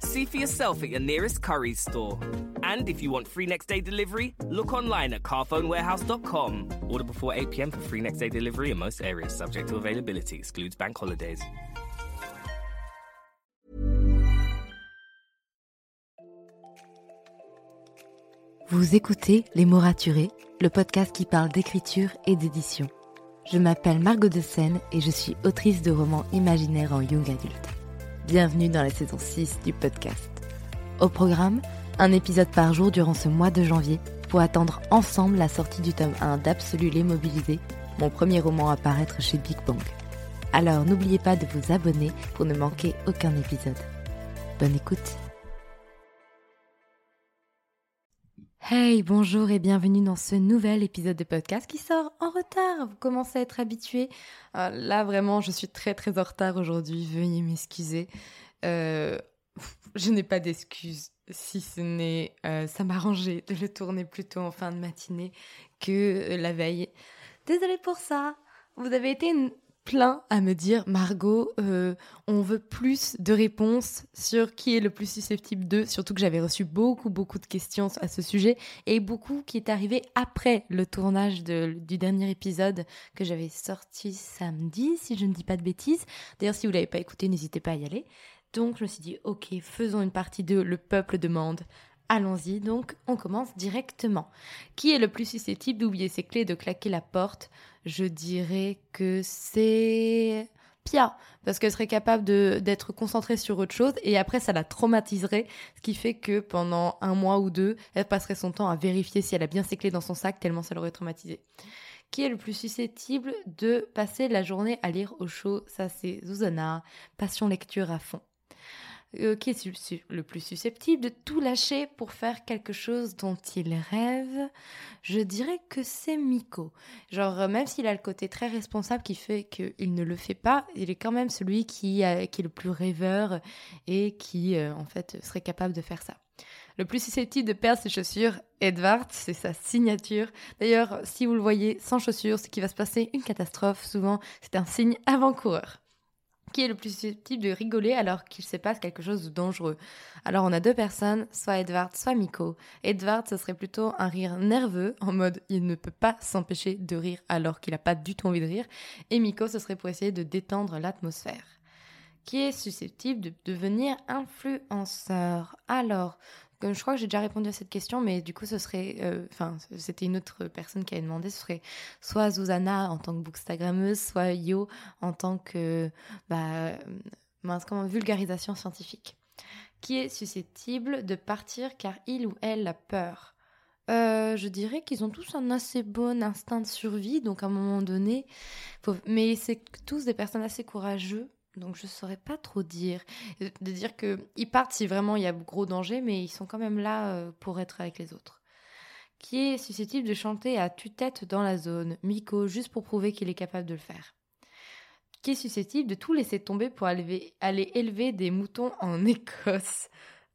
See for yourself at your nearest Curry's store. And if you want free next day delivery, look online at carphonewarehouse.com. Order before 8 pm for free next day delivery in most areas, subject to availability, excludes bank holidays. Vous écoutez Les mots raturés, le podcast qui parle d'écriture et d'édition. Je m'appelle Margot de Seine et je suis autrice de romans imaginaires en young adulte. Bienvenue dans la saison 6 du podcast. Au programme, un épisode par jour durant ce mois de janvier pour attendre ensemble la sortie du tome 1 d'Absolu l'immobilisé, mon premier roman à paraître chez Big Bang. Alors n'oubliez pas de vous abonner pour ne manquer aucun épisode. Bonne écoute Hey, bonjour et bienvenue dans ce nouvel épisode de podcast qui sort en retard. Vous commencez à être habitués. Euh, là, vraiment, je suis très très en retard aujourd'hui. Veuillez m'excuser. Euh, je n'ai pas d'excuses, si ce n'est euh, ça m'arrangeait de le tourner plutôt en fin de matinée que la veille. Désolée pour ça. Vous avez été plein à me dire Margot, euh, on veut plus de réponses sur qui est le plus susceptible de, surtout que j'avais reçu beaucoup beaucoup de questions à ce sujet et beaucoup qui est arrivé après le tournage du dernier épisode que j'avais sorti samedi, si je ne dis pas de bêtises. D'ailleurs, si vous l'avez pas écouté, n'hésitez pas à y aller. Donc je me suis dit, ok, faisons une partie 2, le peuple demande. Allons-y, donc on commence directement. Qui est le plus susceptible d'oublier ses clés, de claquer la porte? Je dirais que c'est Pia, parce qu'elle serait capable d'être concentrée sur autre chose et après ça la traumatiserait, ce qui fait que pendant un mois ou deux, elle passerait son temps à vérifier si elle a bien ses clés dans son sac tellement ça l'aurait traumatisée. Qui est le plus susceptible de passer la journée à lire au chaud? Ça c'est Zuzana, passion lecture à fond. Euh, qui est le plus susceptible de tout lâcher pour faire quelque chose dont il rêve Je dirais que c'est Miko. Genre, euh, même s'il a le côté très responsable qui fait qu'il ne le fait pas, il est quand même celui qui, qui est le plus rêveur et qui, euh, en fait, serait capable de faire ça. Le plus susceptible de perdre ses chaussures, Edward, c'est sa signature. D'ailleurs, si vous le voyez sans chaussures, c'est qu'il va se passer une catastrophe. Souvent, c'est un signe avant-coureur qui est le plus susceptible de rigoler alors qu'il se passe quelque chose de dangereux. Alors on a deux personnes, soit Edward, soit Miko. Edward, ce serait plutôt un rire nerveux, en mode il ne peut pas s'empêcher de rire alors qu'il n'a pas du tout envie de rire. Et Miko, ce serait pour essayer de détendre l'atmosphère. Qui est susceptible de devenir influenceur Alors, je crois que j'ai déjà répondu à cette question, mais du coup, ce serait, euh, enfin, c'était une autre personne qui avait demandé, ce serait soit Zuzana en tant que bookstagrammeuse, soit Yo en tant que, bah, mince, comment, vulgarisation scientifique, qui est susceptible de partir car il ou elle a peur? Euh, je dirais qu'ils ont tous un assez bon instinct de survie, donc à un moment donné, mais c'est tous des personnes assez courageux donc je saurais pas trop dire. De dire qu'ils partent si vraiment il y a gros danger, mais ils sont quand même là euh, pour être avec les autres. Qui est susceptible de chanter à tue-tête dans la zone Miko, juste pour prouver qu'il est capable de le faire. Qui est susceptible de tout laisser tomber pour aller, élever des moutons en Écosse.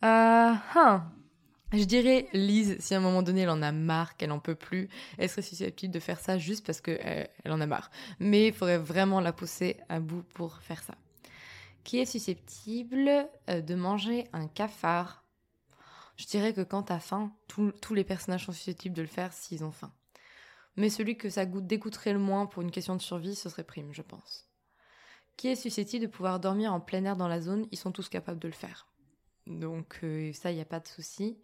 Ah, hein. Je dirais Lise, si à un moment donné elle en a marre, qu'elle en peut plus, elle serait susceptible de faire ça juste parce qu'elle elle en a marre. Mais il faudrait vraiment la pousser à bout pour faire ça qui est susceptible euh, de manger un cafard. Je dirais que quand t'as faim, tous les personnages sont susceptibles de le faire s'ils ont faim. Mais celui que ça goûte, dégoûterait le moins pour une question de survie, ce serait Prime, je pense. Qui est susceptible de pouvoir dormir en plein air dans la zone Ils sont tous capables de le faire. Donc euh, ça, il n'y a pas de souci.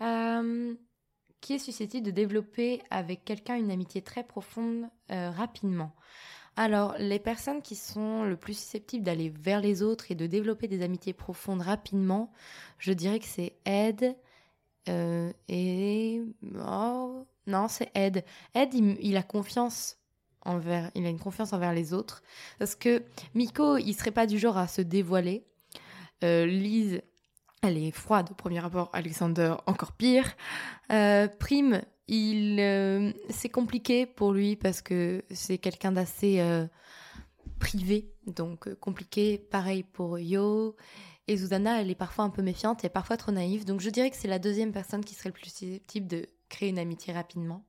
Euh, qui est susceptible de développer avec quelqu'un une amitié très profonde rapidement. Alors, les personnes qui sont le plus susceptibles d'aller vers les autres et de développer des amitiés profondes rapidement, je dirais que c'est Ed euh, et... Oh, non, c'est Ed. Ed, il, a confiance envers... Il a une confiance envers les autres. Parce que Miko, il serait pas du genre à se dévoiler. Euh, Lise, elle est froide au premier rapport. Alexander, encore pire. Euh, Prime, il, euh, c'est compliqué pour lui parce que c'est quelqu'un d'assez euh, privé, donc euh, compliqué. Pareil pour Yo. Et Zuzana, elle est parfois un peu méfiante et parfois trop naïve. Donc je dirais que c'est la deuxième personne qui serait le plus susceptible de créer une amitié rapidement.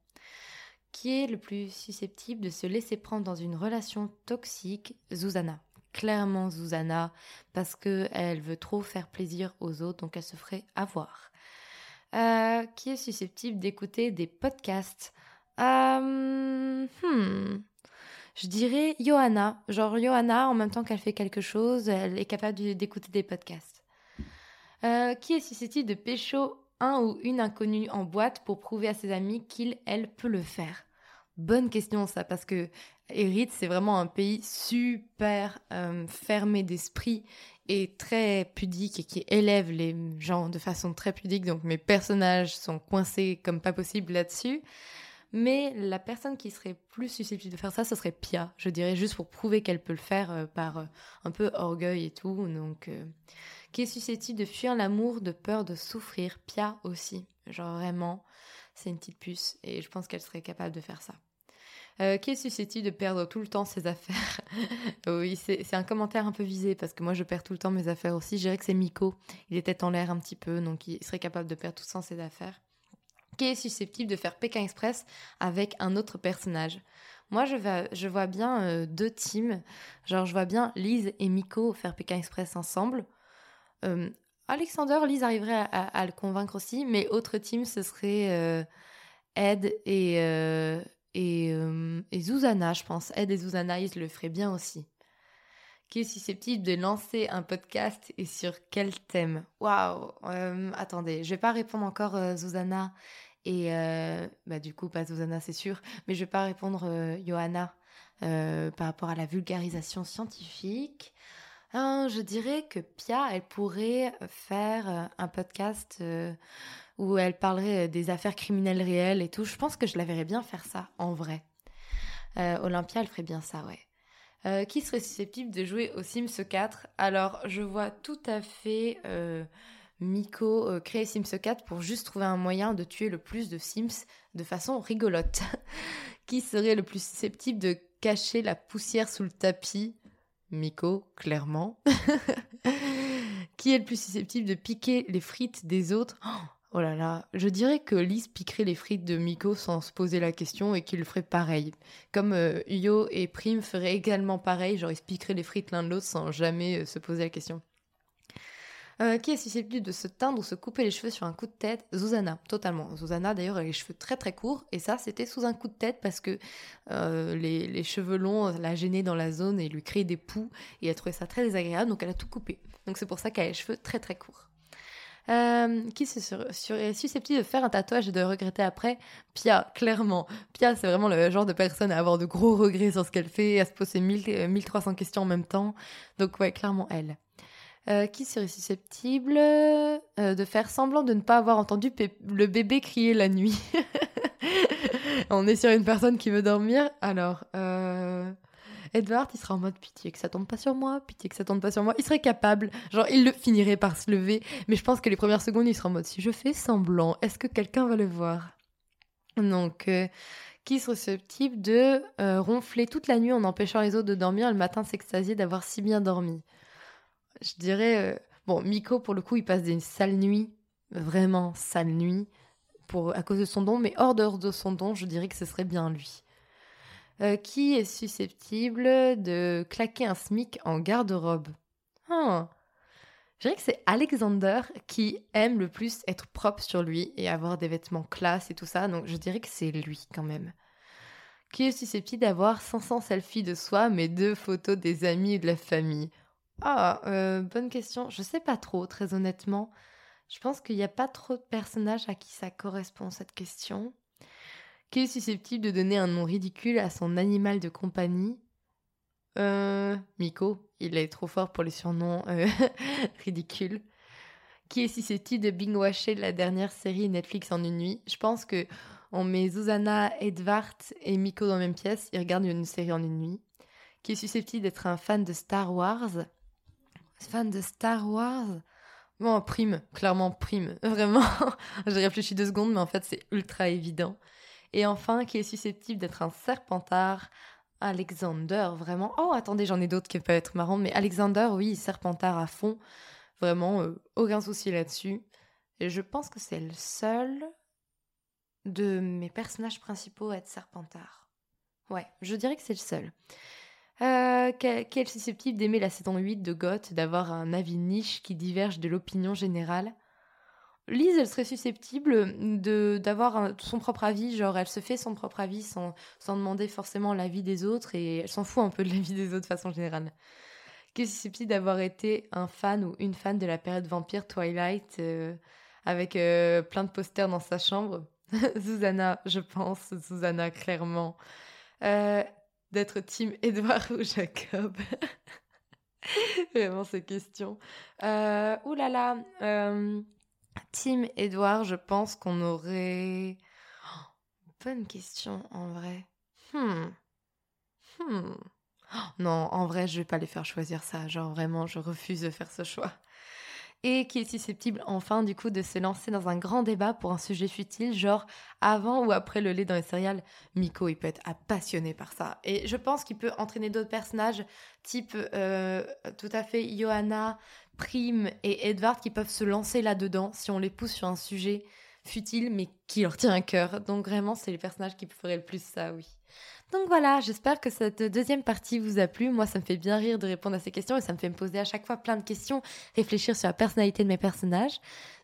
Qui est le plus susceptible de se laisser prendre dans une relation toxique Zuzana. Clairement Zuzana, parce qu'elle veut trop faire plaisir aux autres, donc elle se ferait avoir. Euh, qui est susceptible d'écouter des podcasts euh, hmm. Je dirais Johanna. Genre Johanna, en même temps qu'elle fait quelque chose, elle est capable d'écouter des podcasts. Euh, qui est susceptible de pécho un ou une inconnue en boîte pour prouver à ses amis qu'il, elle, peut le faire Bonne question ça, parce que Eritz, c'est vraiment un pays super fermé d'esprit est très pudique et qui élève les gens de façon très pudique. Donc mes personnages sont coincés comme pas possible là-dessus. Mais la personne qui serait plus susceptible de faire ça, ce serait Pia, je dirais, juste pour prouver qu'elle peut le faire euh, par euh, un peu orgueil et tout. Donc, euh, qui est susceptible de fuir l'amour de peur de souffrir. Pia aussi, genre vraiment, c'est une petite puce et je pense qu'elle serait capable de faire ça. Euh, qui est susceptible de perdre tout le temps ses affaires Oui, c'est un commentaire un peu visé parce que moi je perds tout le temps mes affaires aussi. Je dirais que c'est Miko. Il tête en l'air un petit peu, donc il serait capable de perdre tout le temps ses affaires. Qui est susceptible de faire Pékin Express avec un autre personnage moi, je, vois bien euh, deux teams. Genre, je vois bien Lise et Miko faire Pékin Express ensemble. Euh, Alexander, Lise arriverait à, le convaincre aussi, mais autre team, ce serait Ed et, et, euh, et Zuzana, je pense. Ed Zuzana, ils le feraient bien aussi. Qui est susceptible de lancer un podcast et sur quel thème? Waouh euh, Attendez, je vais pas répondre encore euh, Zuzana et bah du coup pas Zuzana c'est sûr, mais je vais pas répondre Johanna par rapport à la vulgarisation scientifique. je dirais que Pia, elle pourrait faire un podcast où elle parlerait euh, des affaires criminelles réelles et tout. Je pense que je la verrais bien faire ça, en vrai. Euh, Olympia, elle ferait bien ça, ouais. Euh, qui serait susceptible de jouer au Sims 4 Alors, je vois tout à fait Miko créer Sims 4 pour juste trouver un moyen de tuer le plus de Sims de façon rigolote. qui serait le plus susceptible de cacher la poussière sous le tapis? Miko, clairement. qui est le plus susceptible de piquer les frites des autres? Oh, Oh là là, je dirais que Lise piquerait les frites de Miko sans se poser la question et qu'il ferait pareil. Comme euh, Yo et Prime feraient également pareil, genre ils se piqueraient les frites l'un de l'autre sans jamais euh, se poser la question. Euh, qui est susceptible de se teindre ou se couper les cheveux sur un coup de tête? Zuzana, totalement. Zuzana, d'ailleurs, a les cheveux très très courts, et ça, c'était sous un coup de tête parce que les, les, cheveux longs la gênaient dans la zone et lui créaient des poux, et elle trouvait ça très désagréable, donc elle a tout coupé. Donc c'est pour ça qu'elle a les cheveux très très courts. Euh, qui serait susceptible de faire un tatouage et de regretter après? Pia, clairement. Pia, c'est vraiment le genre de personne à avoir de gros regrets sur ce qu'elle fait, à se poser 1300 questions en même temps. Donc, ouais, clairement, elle. Euh, qui serait susceptible euh, de faire semblant de ne pas avoir entendu le bébé crier la nuit? On est sur une personne qui veut dormir? Alors, Edward, il sera en mode pitié que ça tombe pas sur moi, pitié que ça tombe pas sur moi. Il serait capable, genre il le finirait par se lever, mais je pense que les premières secondes, il sera en mode si je fais semblant, est-ce que quelqu'un va le voir? Donc, euh, qui serait susceptible de euh, ronfler toute la nuit en empêchant les autres de dormir, le matin s'extasier d'avoir si bien dormi? Je dirais, euh, bon, Miko, pour le coup, il passe des sales nuits, vraiment sales nuits, pour, à cause de son don, mais hors de son don, je dirais que ce serait bien lui. Euh, qui est susceptible de claquer un SMIC en garde-robe ah. Je dirais que c'est Alexander qui aime le plus être propre sur lui et avoir des vêtements classe et tout ça, donc je dirais que c'est lui quand même. Qui est susceptible d'avoir 500 selfies de soi, mais deux photos des amis et de la famille Ah, euh, bonne question. Je sais pas trop, très honnêtement. Je pense qu'il n'y a pas trop de personnages à qui ça correspond cette question. Qui est susceptible de donner un nom ridicule à son animal de compagnie? Euh. Miko, il est trop fort pour les surnoms euh, ridicules. Qui est susceptible de bing-washer la dernière série Netflix en une nuit? Je pense que on met Zuzana, Edvard et Miko dans la même pièce, ils regardent une série en une nuit. Qui est susceptible d'être un fan de Star Wars? Fan de Star Wars? Bon, prime, clairement prime. Vraiment, j'ai réfléchi deux secondes, mais en fait, c'est ultra évident. Et enfin, qui est susceptible d'être un serpentard Alexander, vraiment. Oh, attendez, j'en ai d'autres qui peuvent être marrants, mais Alexander, oui, serpentard à fond. Vraiment, euh, aucun souci là-dessus. Et je pense que c'est le seul de mes personnages principaux à être serpentard. Ouais, je dirais que c'est le seul. Euh, qui est susceptible d'aimer la saison 8 de Goth, d'avoir un avis niche qui diverge de l'opinion générale. Lise, elle serait susceptible de d'avoir son propre avis, genre elle se fait son propre avis sans, sans demander forcément l'avis des autres et elle s'en fout un peu de l'avis des autres de façon générale. Qui est susceptible d'avoir été un fan ou une fan de la période vampire Twilight euh, avec euh, plein de posters dans sa chambre? Susanna, je pense, Susanna, clairement. Euh, d'être Team Edouard ou Jacob? Vraiment ces questions. Euh, là. Euh, Team Edouard, je pense qu'on aurait. Oh, bonne question en vrai. Hmm. Hmm. Oh, non, en vrai, je vais pas les faire choisir ça. Genre vraiment, je refuse de faire ce choix et qui est susceptible enfin du coup de se lancer dans un grand débat pour un sujet futile, genre avant ou après le lait dans les céréales. Miko, il peut être passionné par ça. Et je pense qu'il peut entraîner d'autres personnages, type euh, tout à fait Johanna, Prime et Edward, qui peuvent se lancer là-dedans si on les pousse sur un sujet futile mais qui leur tient à cœur. Donc vraiment, c'est les personnages qui feraient le plus ça, oui. Donc voilà, j'espère que cette deuxième partie vous a plu. Moi, ça me fait bien rire de répondre à ces questions et ça me fait me poser à chaque fois plein de questions, réfléchir sur la personnalité de mes personnages.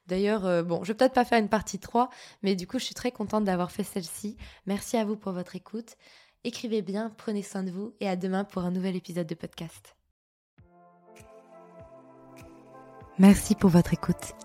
D'ailleurs, euh, bon, je vais peut-être pas faire une partie 3, mais du coup, je suis très contente d'avoir fait celle-ci. Merci à vous pour votre écoute. Écrivez bien, prenez soin de vous et à demain pour un nouvel épisode de podcast. Merci pour votre écoute.